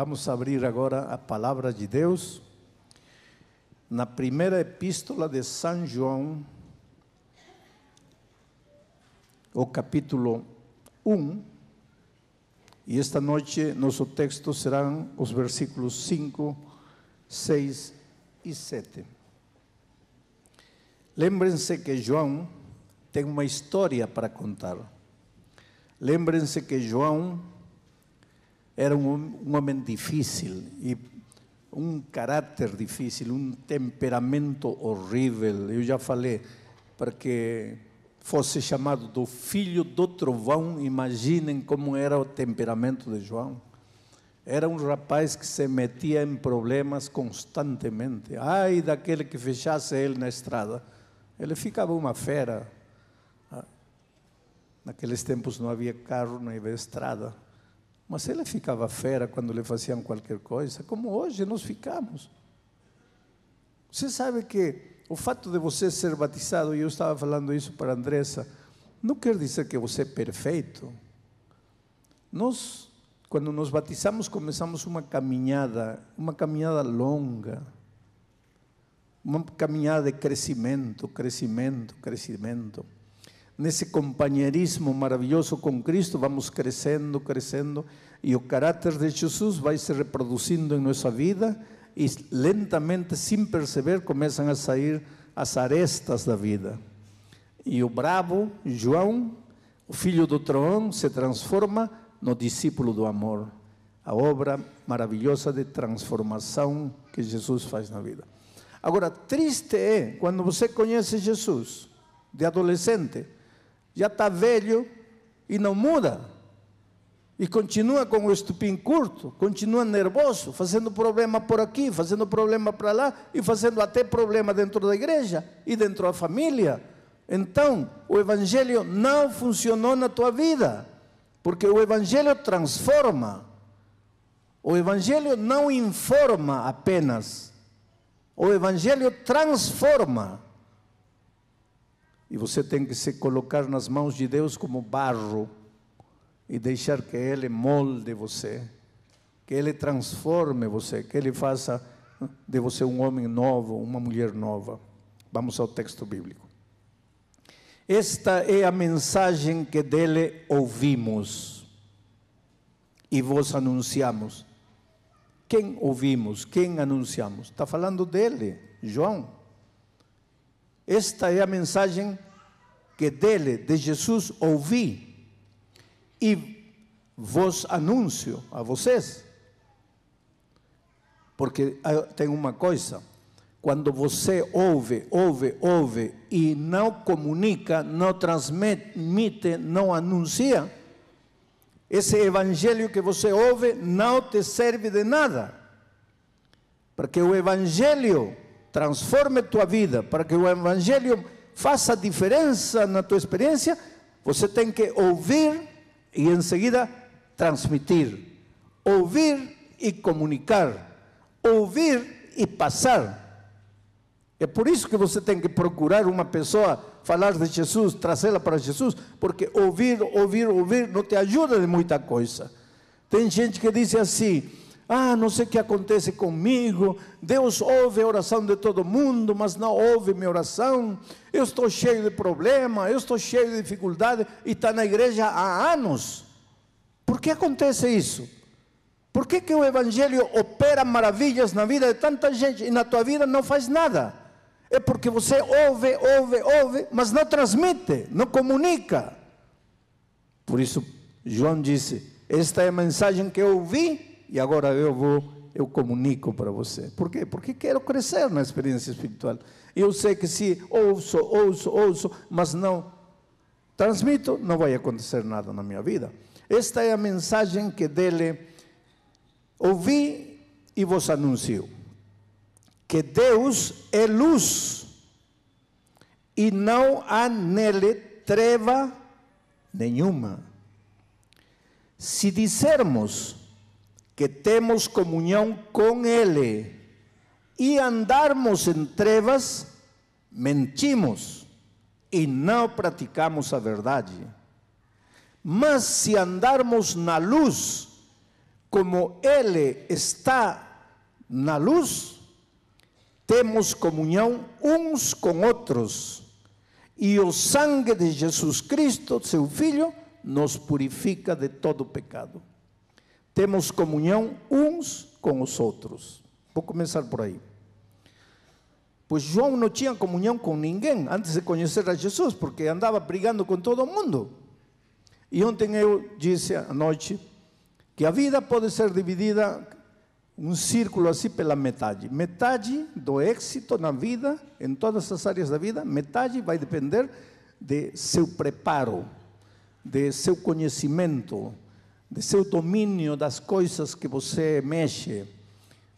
Vamos abrir agora a palavra de Deus na primeira epístola de São João, o capítulo 1. E esta noite nosso texto serão os versículos 5, 6 e 7. Lembrem-se que João tem uma história para contar. Lembrem-se que João era um, homem difícil e um caráter difícil, um temperamento horrível. Eu já falei, para que fosse chamado do filho do trovão, imaginem como era o temperamento de João. Era um rapaz que se metia em problemas constantemente. Ai daquele que fechasse ele na estrada. Ele ficava uma fera. Ah, naqueles tempos não havia carro, não havia estrada. Mas ele ficava fera quando lhe faziam qualquer coisa, como hoje nós ficamos. Você sabe que o fato de você ser batizado, e eu estava falando isso para a Andressa, não quer dizer que você é perfeito. Nós, quando nos batizamos, começamos uma caminhada, uma caminhada longa, uma caminhada de crescimento, crescimento, crescimento nesse companheirismo maravilhoso com Cristo, vamos crescendo, crescendo, e o caráter de Jesus vai se reproduzindo em nossa vida, e lentamente, sem perceber, começam a sair as arestas da vida. E o bravo, João, o filho do trovão, se transforma no discípulo do amor. A obra maravilhosa de transformação que Jesus faz na vida. Agora, triste é quando você conhece Jesus, de adolescente, já está velho e não muda. E continua com o estupim curto, continua nervoso, fazendo problema por aqui, fazendo problema para lá e fazendo até problema dentro da igreja e dentro da família. Então, o evangelho não funcionou na tua vida, porque o evangelho transforma. O evangelho não informa apenas. O evangelho transforma. E você tem que se colocar nas mãos de Deus como barro e deixar que Ele molde você, que Ele transforme você, que Ele faça de você um homem novo, uma mulher nova. Vamos ao texto bíblico. Esta é a mensagem que dele ouvimos e vos anunciamos. Quem ouvimos? Quem anunciamos? Está falando dele, João. Esta é a mensagem que dele, de Jesus, ouvi e vos anuncio a vocês. Porque ah, tem uma coisa, quando você ouve, ouve, ouve e não comunica, não transmite, não anuncia, esse evangelho que você ouve não te serve de nada. Porque o evangelho transforme tua vida, para que o Evangelho faça diferença na tua experiência, você tem que ouvir e em seguida transmitir. Ouvir e comunicar. Ouvir e passar. É por isso que você tem que procurar uma pessoa, falar de Jesus, trazê-la para Jesus, porque ouvir, ouvir, ouvir não te ajuda de muita coisa. Tem gente que diz assim: ah, não sei o que acontece comigo. Deus ouve a oração de todo mundo, mas não ouve minha oração. Eu estou cheio de problema, eu estou cheio de dificuldade e está na igreja há anos. Por que acontece isso? Por que, que o Evangelho opera maravilhas na vida de tanta gente e na tua vida não faz nada? É porque você ouve, ouve, ouve, mas não transmite, não comunica. Por isso, João disse: Esta é a mensagem que eu ouvi e agora eu vou, eu comunico para você. Por quê? Porque quero crescer na experiência espiritual. Eu sei que se ouço, ouço, ouço, mas não transmito, não vai acontecer nada na minha vida. Esta é a mensagem que dele ouvi e vos anuncio. Que Deus é luz e não há nele treva nenhuma. Se dissermos que temos comunhão com Ele e andarmos em trevas, mentimos e não praticamos a verdade. Mas se andarmos na luz, como Ele está na luz, temos comunhão uns com outros. E o sangue de Jesus Cristo, seu Filho, nos purifica de todo pecado. Temos comunhão uns com os outros. Vou começar por aí. Pois João não tinha comunhão com ninguém antes de conhecer a Jesus, porque andava brigando com todo mundo. E ontem eu disse à noite que a vida pode ser dividida um círculo assim pela metade. Metade do êxito na vida, em todas as áreas da vida, metade vai depender de seu preparo, de seu conhecimento, de seu domínio das coisas que você mexe,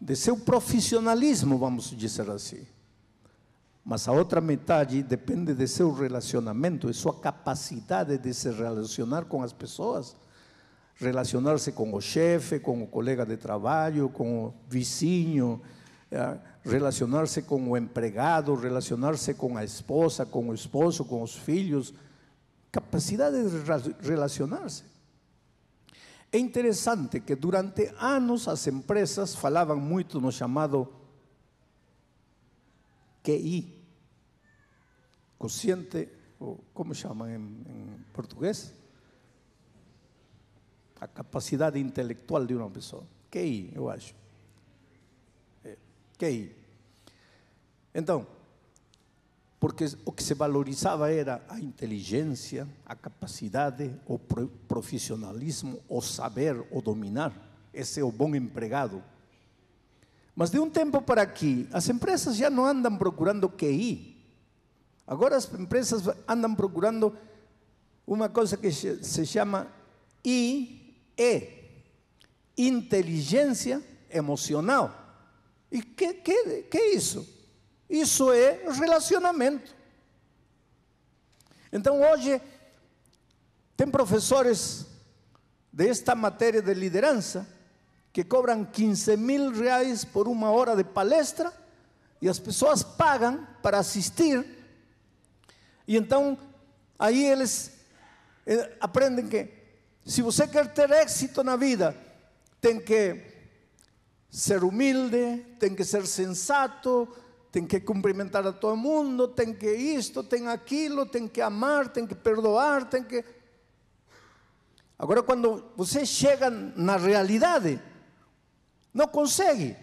de seu profissionalismo, vamos dizer assim. Mas a outra metade depende de seu relacionamento, de sua capacidade de se relacionar com as pessoas, relacionar-se com o chefe, com o colega de trabalho, com o vizinho, eh, relacionar-se com o empregado, relacionar-se com a esposa, com o esposo, com os filhos, capacidade de relacionar-se. É interessante que durante anos as empresas falavam muito no chamado QI, consciente, ou como chamam em, em português? A capacidade intelectual de uma pessoa. QI, eu acho. É, QI. Então, porque o que se valorizava era a inteligência, a capacidade, o profissionalismo, o saber, o dominar. Esse é o bom empregado. Mas de um tempo para aqui, as empresas já não andam procurando QI, Agora as empresas andam procurando uma coisa que se chama IE, inteligência emocional. E que, que, que é isso? Isso é relacionamento. Então hoje tem professores desta matéria de liderança que cobram 15 mil reais por uma hora de palestra e as pessoas pagam para assistir e então, aí eles eh, aprendem que se você quer ter êxito na vida, tem que ser humilde, tem que ser sensato, tem que cumprimentar a todo mundo, tem que isto, tem aquilo, tem que amar, tem que perdoar, tem que. Agora, quando você chega na realidade, não consegue,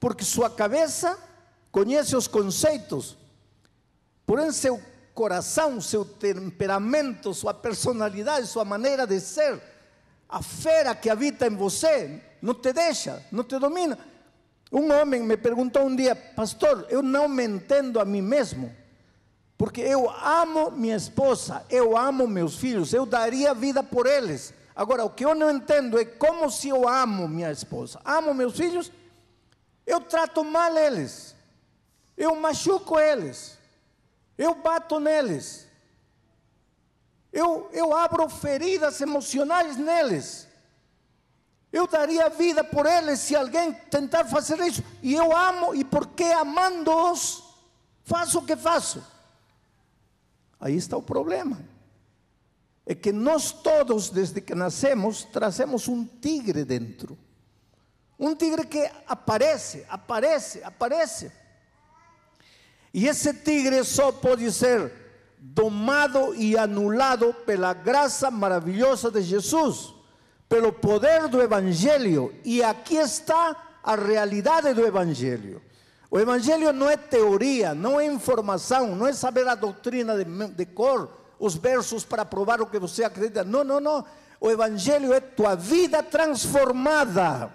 porque sua cabeça conhece os conceitos, Porém, seu coração, seu temperamento, sua personalidade, sua maneira de ser, a fera que habita em você, não te deixa, não te domina. Um homem me perguntou um dia, pastor, eu não me entendo a mim mesmo, porque eu amo minha esposa, eu amo meus filhos, eu daria vida por eles. Agora, o que eu não entendo é como se eu amo minha esposa, amo meus filhos, eu trato mal eles, eu machuco eles eu bato neles, eu, eu abro feridas emocionais neles. Eu daria vida por eles se alguém tentar fazer isso. E eu amo, e porque amando-os, faço o que faço. Aí está o problema. É que nós todos, desde que nascemos, trazemos um tigre dentro. Um tigre que aparece, aparece, aparece. E esse tigre só pode ser domado e anulado pela graça maravilhosa de Jesus, pelo poder do Evangelho. E aqui está a realidade do Evangelho. O Evangelho não é teoria, não é informação, não é saber a doutrina de, de cor, os versos para provar o que você acredita. Não, não, não. O Evangelho é tua vida transformada.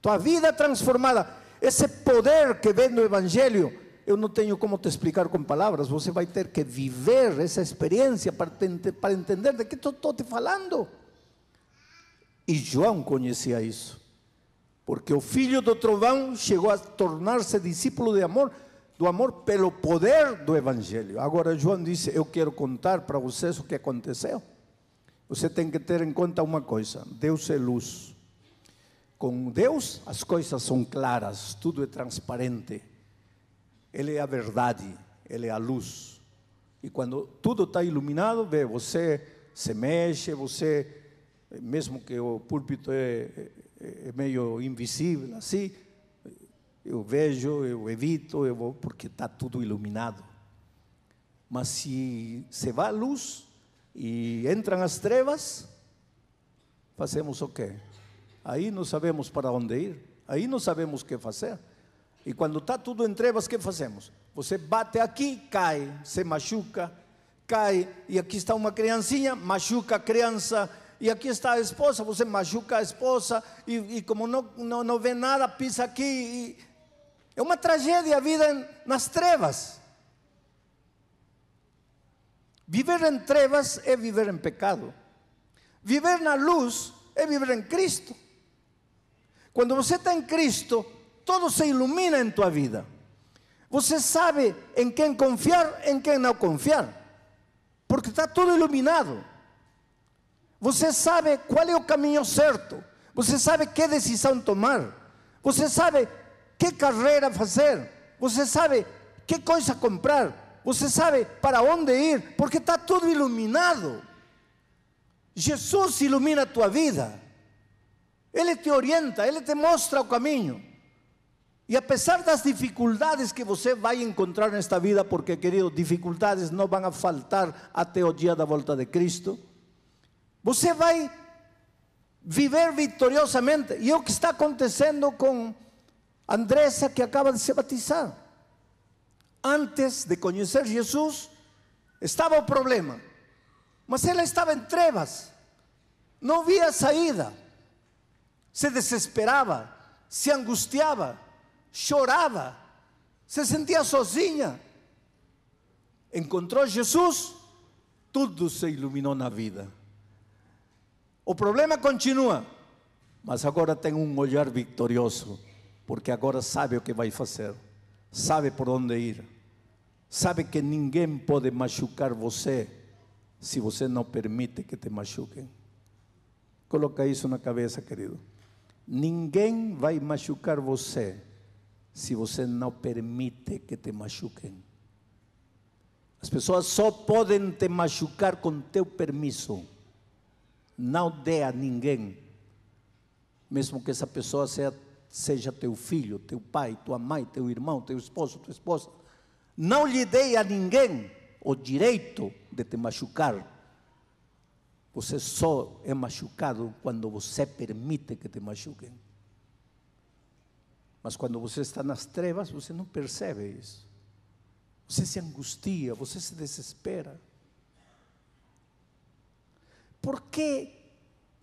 Tua vida transformada. Esse poder que vem do Evangelho eu não tenho como te explicar com palavras, você vai ter que viver essa experiência para, para entender de que estou te falando. E João conhecia isso, porque o filho do trovão chegou a tornar-se discípulo de amor, do amor pelo poder do Evangelho. Agora João disse: Eu quero contar para vocês o que aconteceu. Você tem que ter em conta uma coisa: Deus é luz. Com Deus as coisas são claras, tudo é transparente. Ele é a verdade, Ele é a luz. E quando tudo está iluminado, vê, você se mexe, você mesmo que o púlpito é, é, é meio invisível, assim, eu vejo, eu evito, eu vou, porque está tudo iluminado. Mas se se vai a luz e entram as trevas, fazemos o quê? Aí não sabemos para onde ir, aí não sabemos o que fazer. E quando está tudo em trevas, o que fazemos? Você bate aqui, cai, se machuca, cai, e aqui está uma criancinha, machuca a criança, e aqui está a esposa, você machuca a esposa, e como não, não, não vê nada, pisa aqui. E, é uma tragédia a vida nas trevas. Viver em trevas é viver em pecado. Viver na luz é viver em Cristo. Quando você está em Cristo, todo se ilumina em tua vida. Você sabe em quem confiar, em quem não confiar, porque está tudo iluminado. Você sabe qual é o caminho certo, você sabe que decisão tomar, você sabe que carreira fazer, você sabe que coisa comprar, você sabe para onde ir, porque está tudo iluminado. Jesus ilumina a tua vida, Ele te orienta, Ele te mostra o caminho. E apesar das dificuldades que você vai encontrar nesta vida, porque, querido, dificuldades não vão a faltar até o dia da volta de Cristo, você vai viver vitoriosamente. E é o que está acontecendo com Andressa, que acaba de se batizar. Antes de conhecer Jesus, estava o problema, mas ela estava em trevas, não via saída, se desesperava, se angustiava chorava, se sentia sozinha. Encontrou Jesus, tudo se iluminou na vida. O problema continua, mas agora tem um olhar vitorioso, porque agora sabe o que vai fazer, sabe por onde ir, sabe que ninguém pode machucar você se você não permite que te machuquem. Coloca isso na cabeça, querido. Ninguém vai machucar você se você não permite que te machuquem. As pessoas só podem te machucar com teu permisso. Não dê a ninguém, mesmo que essa pessoa seja, seja teu filho, teu pai, tua mãe, teu irmão, teu esposo, tua esposa. Não lhe dê a ninguém o direito de te machucar. Você só é machucado quando você permite que te machuquem. Mas quando você está nas trevas, você não percebe isso. Você se angustia, você se desespera. Por que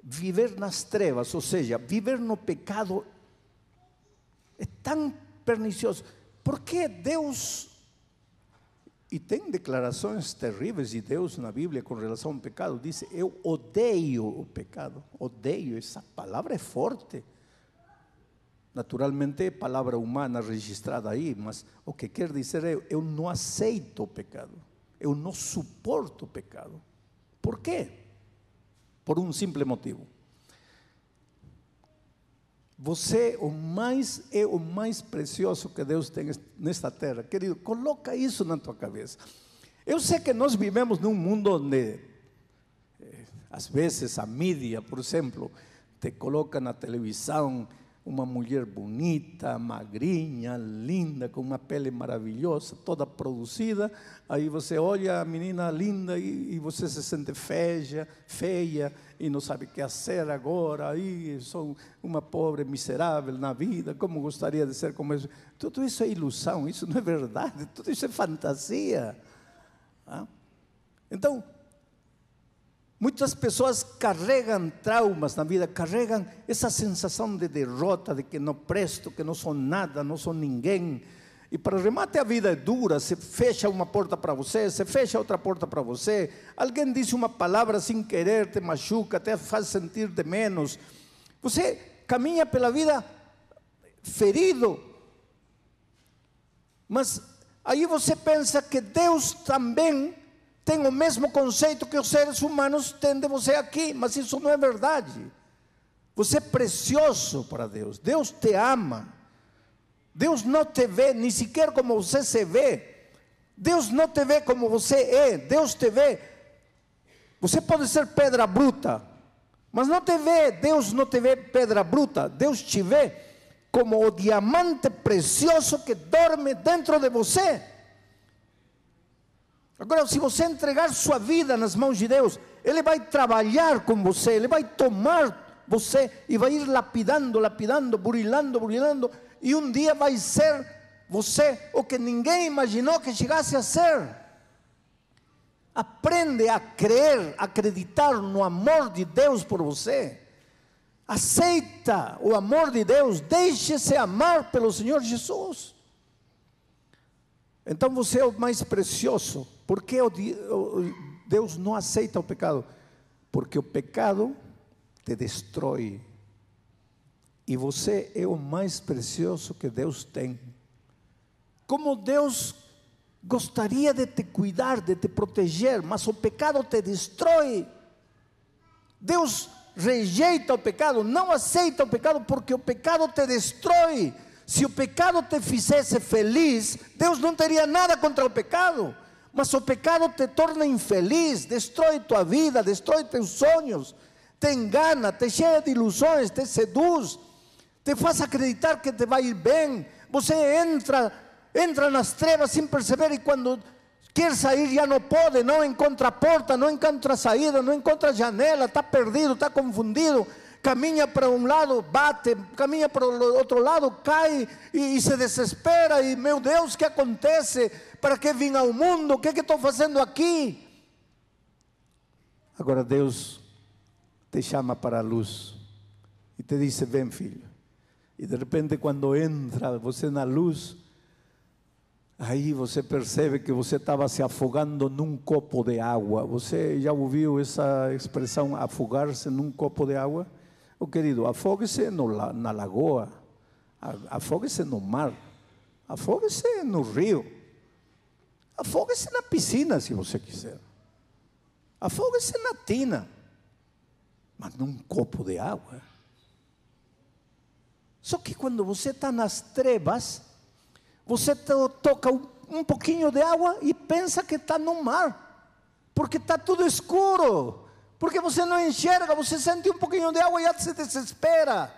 viver nas trevas, ou seja, viver no pecado, é tão pernicioso? Por que Deus e tem declarações terríveis de Deus na Bíblia com relação ao pecado. Diz: Eu odeio o pecado. Odeio, essa palavra é forte. Naturalmente é palavra humana registrada aí, mas o que quer dizer é: eu não aceito o pecado, eu não suporto o pecado. Por quê? Por um simples motivo. Você o mais é o mais precioso que Deus tem nesta terra, querido. Coloca isso na tua cabeça. Eu sei que nós vivemos num mundo onde, eh, às vezes, a mídia, por exemplo, te coloca na televisão uma mulher bonita, magrinha, linda, com uma pele maravilhosa, toda produzida. Aí você olha a menina linda e, e você se sente feia, feia e não sabe o que fazer agora. Aí sou uma pobre miserável na vida. Como gostaria de ser como isso? Tudo isso é ilusão, isso não é verdade. Tudo isso é fantasia. Então, Muitas pessoas carregam traumas na vida, carregam essa sensação de derrota, de que não presto, que não sou nada, não sou ninguém. E para remate a vida é dura, se fecha uma porta para você, se fecha outra porta para você. Alguém diz uma palavra sem querer, te machuca, te faz sentir de menos. Você caminha pela vida ferido. Mas aí você pensa que Deus também tem o mesmo conceito que os seres humanos têm de você aqui, mas isso não é verdade. Você é precioso para Deus, Deus te ama. Deus não te vê nem sequer como você se vê. Deus não te vê como você é, Deus te vê. Você pode ser pedra bruta, Mas não te vê, Deus não te vê pedra bruta, Deus te vê como o diamante precioso que dorme dentro de você. Agora, se você entregar sua vida nas mãos de Deus, Ele vai trabalhar com você, Ele vai tomar você e vai ir lapidando, lapidando, burilando, burilando, e um dia vai ser você o que ninguém imaginou que chegasse a ser. Aprende a crer, acreditar no amor de Deus por você. Aceita o amor de Deus, deixe-se amar pelo Senhor Jesus. Então você é o mais precioso. Por que Deus não aceita o pecado? Porque o pecado te destrói. E você é o mais precioso que Deus tem. Como Deus gostaria de te cuidar, de te proteger, mas o pecado te destrói. Deus rejeita o pecado, não aceita o pecado, porque o pecado te destrói. Se o pecado te fizesse feliz, Deus não teria nada contra o pecado. Mas o pecado te torna infeliz, destrói tua vida, destrói teus sonhos, te engana, te cheia de ilusões, te seduz, te faz acreditar que te vai ir bem. Você entra, entra nas trevas sem perceber e quando quer sair já não pode, não encontra porta, não encontra saída, não encontra janela, está perdido, está confundido caminha para um lado, bate, caminha para o outro lado, cai e, e, se desespera. E meu Deus, o que acontece? Para que vim ao mundo? O que, que estou fazendo aqui? Agora Deus te chama para a luz e te diz: Vem, filho. E de repente, quando entra você na luz, aí você percebe que você estava se afogando num copo de água. Você já ouviu essa expressão, afogar-se num copo de água? Oh, querido, afogue-se na lagoa, afogue-se no mar, afogue-se no rio, afogue-se na piscina, se você quiser, afogue-se na tina, mas num copo de água. Só que quando você está nas trevas, você toca um pouquinho de água e pensa que está no mar, porque está tudo escuro. Porque você não enxerga, você sente um pouquinho de água e já se desespera.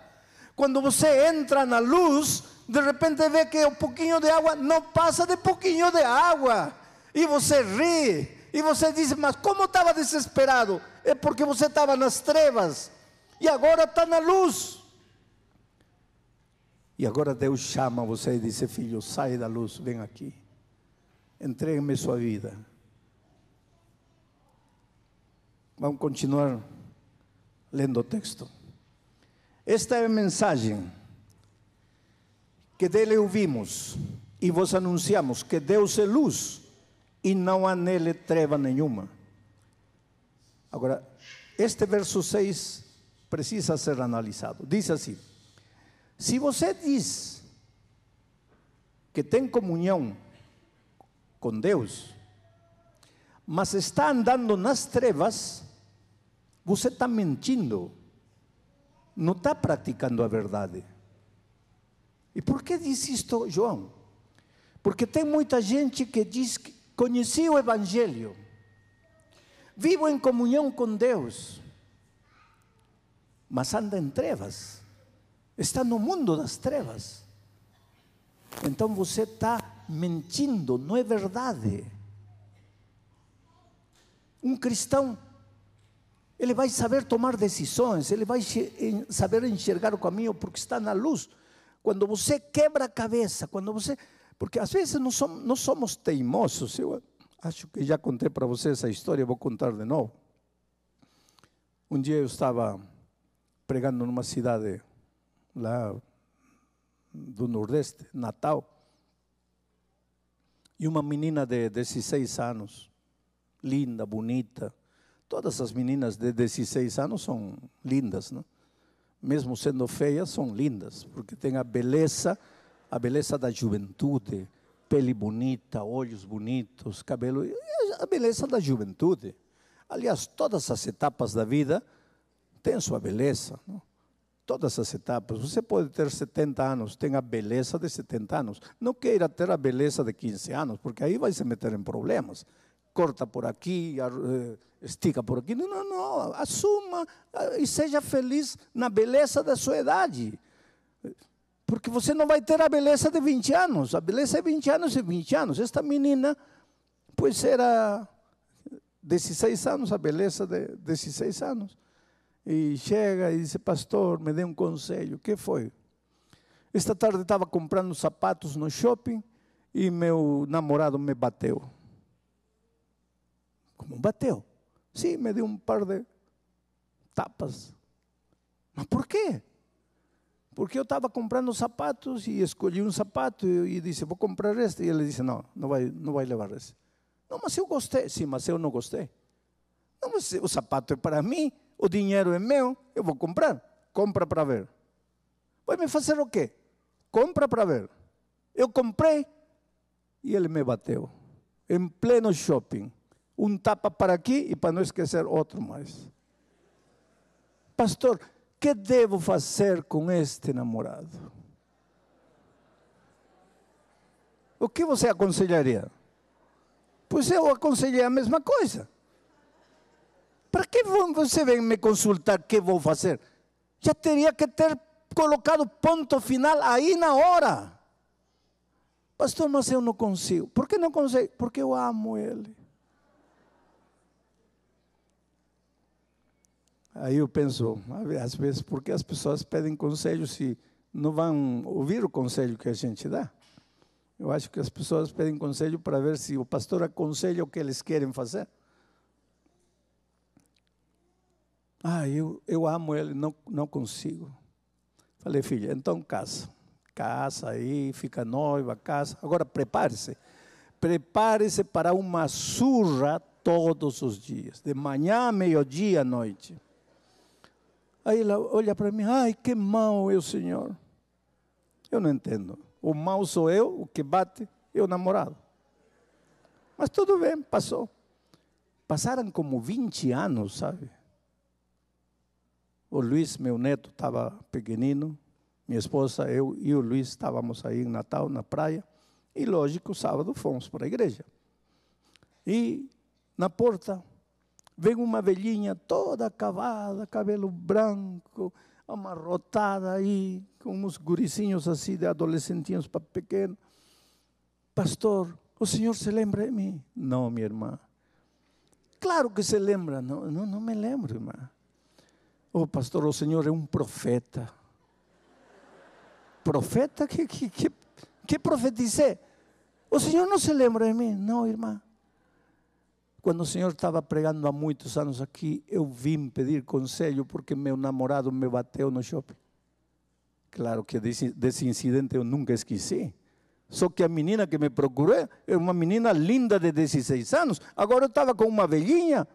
Quando você entra na luz, de repente vê que um pouquinho de água não passa de pouquinho de água. E você ri. E você diz, mas como estava desesperado? É porque você estava nas trevas. E agora está na luz. E agora Deus chama você e diz: Filho, sai da luz, vem aqui. Entregue-me sua vida. Vamos continuar lendo o texto. Esta é a mensagem que dele ouvimos e vos anunciamos que Deus é luz e não há nele treva nenhuma. Agora, este verso 6 precisa ser analisado. Diz assim: se você diz que tem comunhão com Deus, mas está andando nas trevas, você está mentindo, não está praticando a verdade. E por que diz isto, João? Porque tem muita gente que diz que conheci o Evangelho, vivo em comunhão com Deus, mas anda em trevas, está no mundo das trevas. Então você está mentindo, não é verdade. Um cristão ele vai saber tomar decisões, ele vai saber enxergar o caminho porque está na luz. Quando você quebra a cabeça, quando você. Porque às vezes não somos, não somos teimosos. Eu acho que já contei para você essa história, vou contar de novo. Um dia eu estava pregando numa cidade lá do Nordeste, Natal, e uma menina de 16 anos, linda, bonita, Todas as meninas de 16 anos são lindas, não? mesmo sendo feias, são lindas, porque tem a beleza, a beleza da juventude, pele bonita, olhos bonitos, cabelo, a beleza da juventude. Aliás, todas as etapas da vida têm sua beleza, não? todas as etapas. Você pode ter 70 anos, tem a beleza de 70 anos. Não queira ter a beleza de 15 anos, porque aí vai se meter em problemas. Corta por aqui, eh, estica por aqui. Não, não, não. Assuma eh, e seja feliz na beleza da sua idade. Porque você não vai ter a beleza de 20 anos. A beleza é 20 anos e 20 anos. Esta menina, pois era 16 anos, a beleza de 16 anos. E chega e diz, pastor, me dê um conselho. O que foi? Esta tarde estava comprando sapatos no shopping e meu namorado me bateu. Como bateu? Sim, me deu um par de tapas. Mas por quê? Porque eu estava comprando sapatos e escolhi um sapato e, e disse, vou comprar este. E ele disse, não, não vai, não vai levar esse. Não, mas eu gostei. Sim, mas eu não gostei. Não, mas o sapato é para mim, o dinheiro é meu, eu vou comprar. Compra para ver. Vai me fazer o quê? Compra para ver. Eu comprei e ele me bateu. Em pleno shopping. Um tapa para aqui e para não esquecer outro mais. Pastor, que devo fazer com este namorado? O que você aconselharia? Pois eu aconselhei a mesma coisa. Para que você vem me consultar que vou fazer? Já teria que ter colocado ponto final aí na hora. Pastor, mas eu não consigo. Por que não consigo? Porque eu amo ele. Aí eu penso, às vezes, por que as pessoas pedem conselho se não vão ouvir o conselho que a gente dá? Eu acho que as pessoas pedem conselho para ver se o pastor aconselha o que eles querem fazer. Ah, eu, eu amo ele, não, não consigo. Falei, filha, então casa. Casa aí, fica noiva, casa. Agora prepare-se. Prepare-se para uma surra todos os dias, de manhã, meio-dia, noite. Aí ela olha para mim, ai, que mal eu, Senhor. Eu não entendo. O mal sou eu, o que bate é o namorado. Mas tudo bem, passou. Passaram como 20 anos, sabe? O Luiz, meu neto, estava pequenino. Minha esposa, eu e o Luiz estávamos aí em Natal, na praia. E, lógico, sábado fomos para a igreja. E na porta Vem uma velhinha toda acabada, cabelo branco, amarrotada aí, com uns guricinhos assim de adolescentinhos para pequeno. Pastor, o senhor se lembra de mim? Não, minha irmã. Claro que se lembra, não, não, me lembro, irmã. Oh, pastor, o senhor é um profeta. Profeta? Que, que, que, que profetizei? O senhor não se lembra de mim? Não, irmã. Quando o Senhor estava pregando há muitos anos aqui, eu vim pedir conselho porque meu namorado me bateu no shopping. Claro que desse, desse incidente eu nunca esqueci. Só que a menina que me procurou era uma menina linda de 16 anos. Agora eu estava com uma velhinha.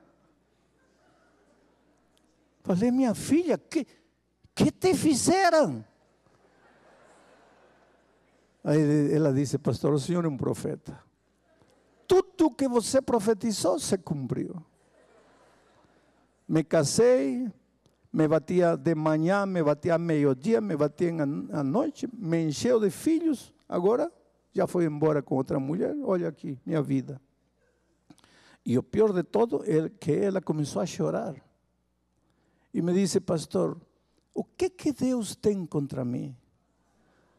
Falei, minha filha, que, que te fizeram? Aí ela disse, pastor, o senhor é um profeta tudo que você profetizou se cumpriu. Me casei, me batia de manhã, me batia meio-dia, me batia à noite, me encheu de filhos, agora já foi embora com outra mulher, olha aqui, minha vida. E o pior de todo é que ela começou a chorar. E me disse, pastor, o que que Deus tem contra mim?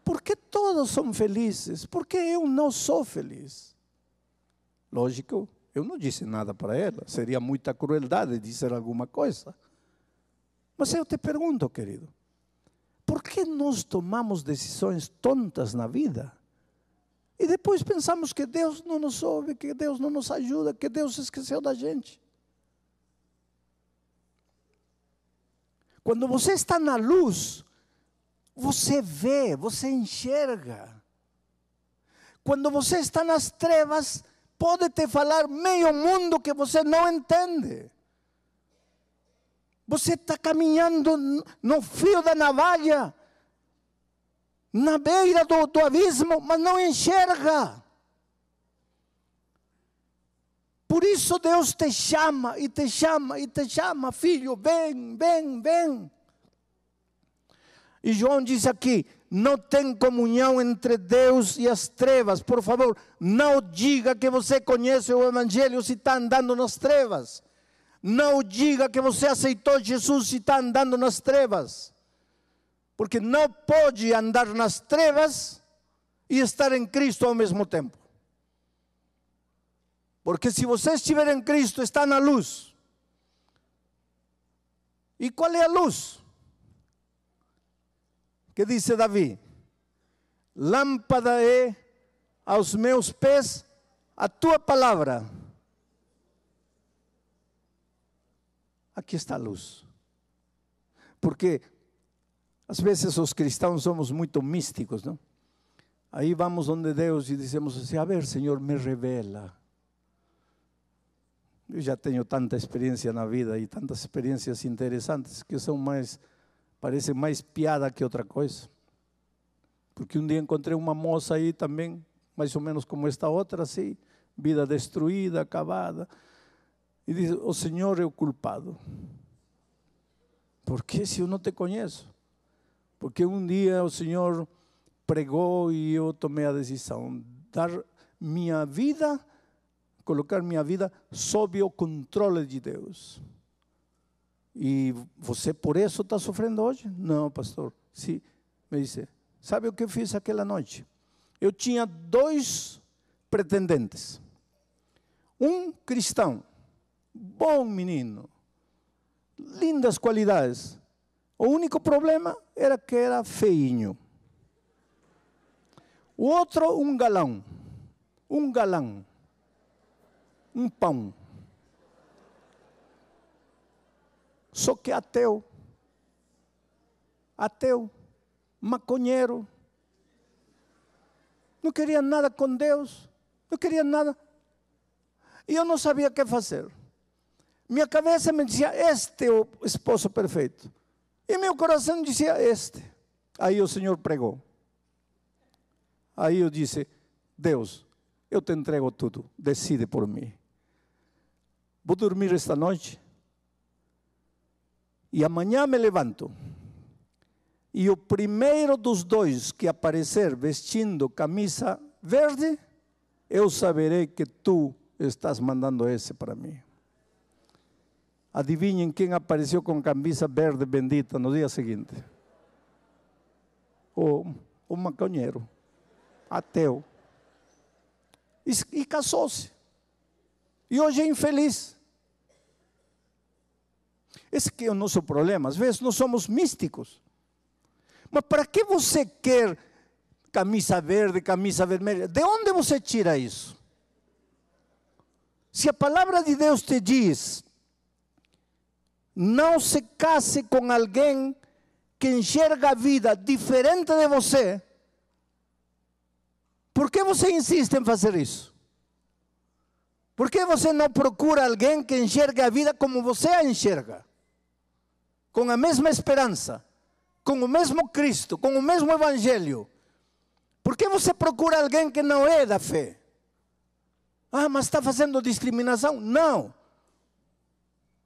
Por que todos são felizes? Por que eu não sou feliz? Lógico, eu não disse nada para ela, seria muita crueldade dizer alguma coisa. Mas eu te pergunto, querido, por que nós tomamos decisões tontas na vida? E depois pensamos que Deus não nos ouve, que Deus não nos ajuda, que Deus esqueceu da gente. Quando você está na luz, você vê, você enxerga. Quando você está nas trevas, pode te falar meio mundo que você não entende. Você está caminhando no fio da navalha, na beira do, do abismo, mas não enxerga. Por isso Deus te chama e te chama e te chama, filho, vem, vem, vem. E João diz aqui: não tem comunhão entre Deus e as trevas. Por favor, não diga que você conhece o Evangelho se está andando nas trevas. Não diga que você aceitou Jesus se está andando nas trevas. Porque não pode andar nas trevas e estar em Cristo ao mesmo tempo. Porque se você estiver em Cristo, está na luz. E qual é a luz? Que disse Davi: Lâmpada é aos meus pés a tua palavra. Aqui está a luz. Porque às vezes os cristãos somos muito místicos, não? Aí vamos onde Deus e dizemos assim: A ver, Senhor, me revela. Eu já tenho tanta experiência na vida e tantas experiências interessantes que são mais, parecem mais piada que outra coisa. Porque um dia encontrei uma moça aí também, mais ou menos como esta outra, assim, vida destruída, acabada. E diz: O Senhor é o culpado. Por que se eu não te conheço? Porque um dia o Senhor pregou e eu tomei a decisão dar minha vida colocar minha vida sob o controle de Deus. E você por isso está sofrendo hoje? Não, pastor. Sim, me disse. Sabe o que eu fiz aquela noite? Eu tinha dois pretendentes. Um cristão, bom menino, lindas qualidades. O único problema era que era feinho. O outro, um galão. Um galão um pão. Só que ateu, ateu, maconheiro, não queria nada com Deus, não queria nada. E eu não sabia o que fazer. Minha cabeça me dizia: Este é o esposo perfeito. E meu coração dizia: Este. Aí o Senhor pregou. Aí eu disse: Deus, eu te entrego tudo, decide por mim. Vou dormir esta noite. E amanhã me levanto. E o primeiro dos dois que aparecer vestindo camisa verde, eu saberei que tu estás mandando esse para mim. Adivinhem quem apareceu com camisa verde bendita no dia seguinte? O, o maconheiro, ateu. E, e casou-se. E hoje é infeliz. Esse que é o nosso problema. Às vezes nós somos místicos. Mas para que você quer camisa verde, camisa vermelha? De onde você tira isso? Se a palavra de Deus te diz, não se case com alguém que enxerga a vida diferente de você, por que você insiste em fazer isso? Por que você não procura alguém que enxerga a vida como você a enxerga? com a mesma esperança, com o mesmo Cristo, com o mesmo Evangelho. Por que você procura alguém que não é da fé? Ah, mas está fazendo discriminação? Não.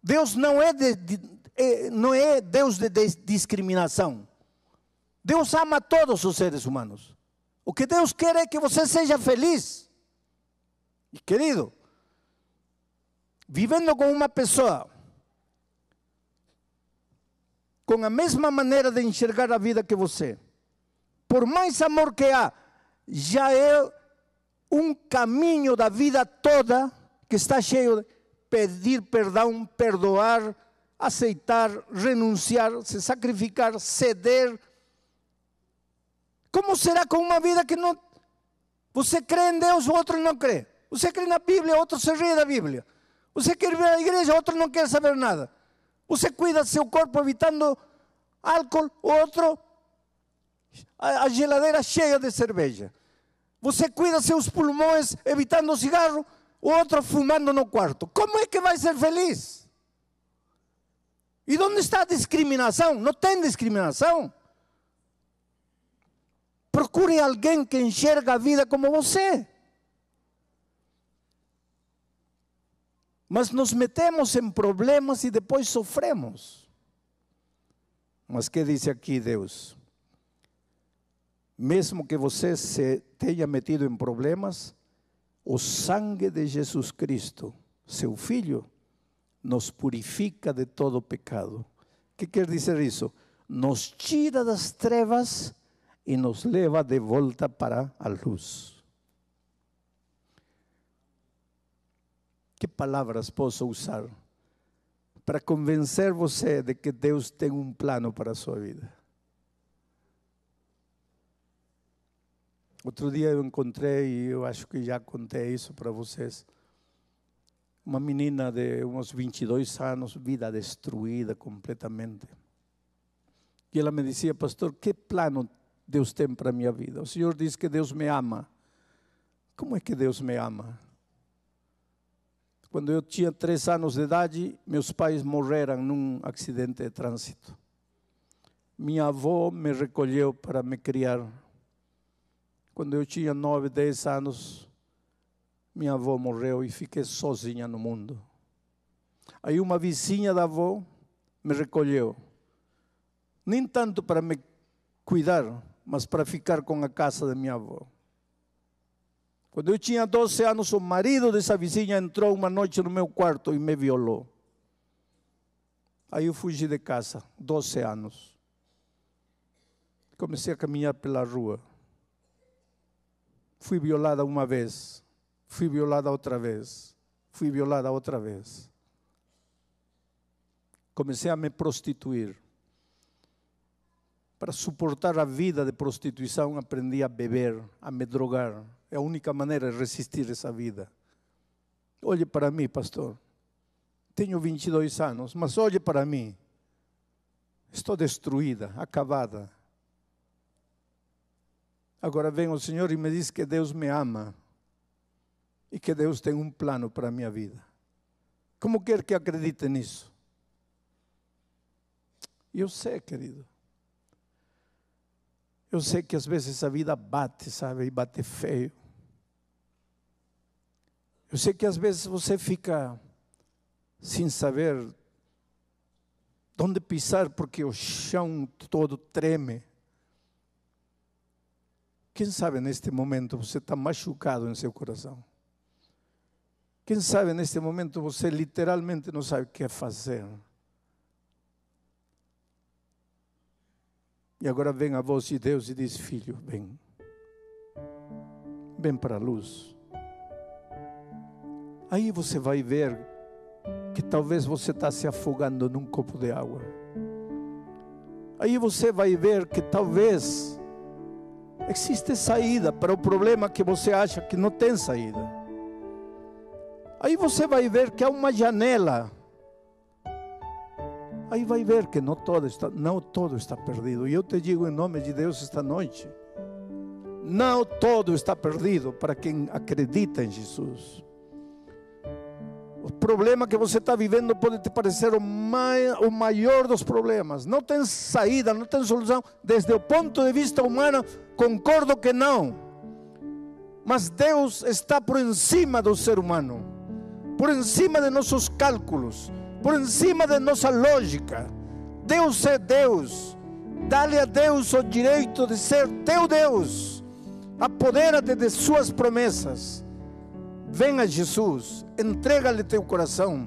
Deus não é, de, de, é, não é Deus de, de discriminação. Deus ama todos os seres humanos. O que Deus quer é que você seja feliz. E querido, vivendo com uma pessoa com a mesma maneira de enxergar a vida que você. Por mais amor que há, já é um caminho da vida toda que está cheio de pedir perdão, perdoar, aceitar, renunciar, se sacrificar, ceder. Como será com uma vida que não. Você crê em Deus, o outro não crê. Você crê na Bíblia, outro se ri da Bíblia. Você quer vir à igreja, outro não quer saber nada. Você cuida do seu corpo evitando álcool, outro a geladeira cheia de cerveja. Você cuida seus pulmões evitando cigarro, outro fumando no quarto. Como é que vai ser feliz? E onde está a discriminação? Não tem discriminação. Procure alguém que enxerga a vida como você. Mas nos metemos em problemas e depois sofremos. Mas que diz aqui Deus? mesmo que você se tenha metido em problemas, o sangue de Jesus Cristo, seu Filho, nos purifica de todo pecado. O que quer dizer isso? Nos tira das trevas e nos leva de volta para a luz. Que palavras posso usar para convencer você de que Deus tem um plano para a sua vida? Outro dia eu encontrei, e eu acho que já contei isso para vocês, uma menina de uns 22 anos, vida destruída completamente. E ela me dizia, pastor, que plano Deus tem para a minha vida? O Senhor diz que Deus me ama. Como é que Deus me ama? Quando eu tinha três anos de idade, meus pais morreram num acidente de trânsito. Minha avó me recolheu para me criar quando eu tinha nove, dez anos, minha avó morreu e fiquei sozinha no mundo. Aí uma vizinha da avó me recolheu. Nem tanto para me cuidar, mas para ficar com a casa da minha avó. Quando eu tinha 12 anos, o marido dessa vizinha entrou uma noite no meu quarto e me violou. Aí eu fugi de casa, 12 anos. Comecei a caminhar pela rua. Fui violada uma vez, fui violada outra vez, fui violada outra vez. Comecei a me prostituir. Para suportar a vida de prostituição, aprendi a beber, a me drogar. É a única maneira de resistir essa vida. Olhe para mim, pastor. Tenho 22 anos, mas olhe para mim. Estou destruída, acabada. Agora vem o Senhor e me diz que Deus me ama e que Deus tem um plano para a minha vida. Como quer que acredite nisso? Eu sei, querido. Eu sei que às vezes a vida bate, sabe, e bate feio. Eu sei que às vezes você fica sem saber onde pisar porque o chão todo treme. Quem sabe neste momento você está machucado em seu coração? Quem sabe neste momento você literalmente não sabe o que fazer? E agora vem a voz de Deus e diz: Filho, vem. Vem para a luz. Aí você vai ver que talvez você está se afogando num copo de água. Aí você vai ver que talvez Existe saída para o problema que você acha que não tem saída. Aí você vai ver que há uma janela. Aí vai ver que não todo está, não todo está perdido. E eu te digo em nome de Deus esta noite, não todo está perdido para quem acredita em Jesus. O problema que você está vivendo pode te parecer o, mai, o maior dos problemas. Não tem saída, não tem solução. Desde o ponto de vista humano, concordo que não. Mas Deus está por cima do ser humano, por cima de nossos cálculos, por cima de nossa lógica. Deus é Deus. Dá-lhe a Deus o direito de ser teu Deus. Apodera-te de suas promessas. Venha Jesus, entrega-lhe teu coração.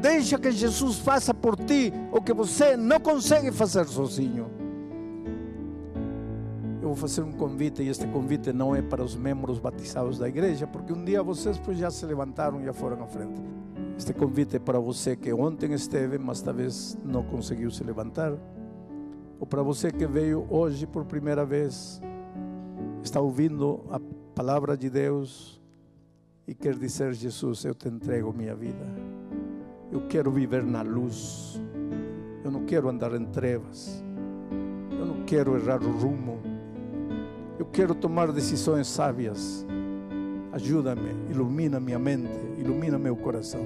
Deixa que Jesus faça por ti o que você não consegue fazer sozinho. Eu vou fazer um convite, e este convite não é para os membros batizados da igreja, porque um dia vocês pois, já se levantaram e já foram à frente. Este convite é para você que ontem esteve, mas talvez não conseguiu se levantar. Ou para você que veio hoje por primeira vez, está ouvindo a palavra de Deus e quer dizer: Jesus, eu te entrego minha vida. Eu quero viver na luz. Eu não quero andar em trevas. Eu não quero errar o rumo. Eu quero tomar decisões sábias. Ajuda-me, ilumina minha mente, ilumina meu coração.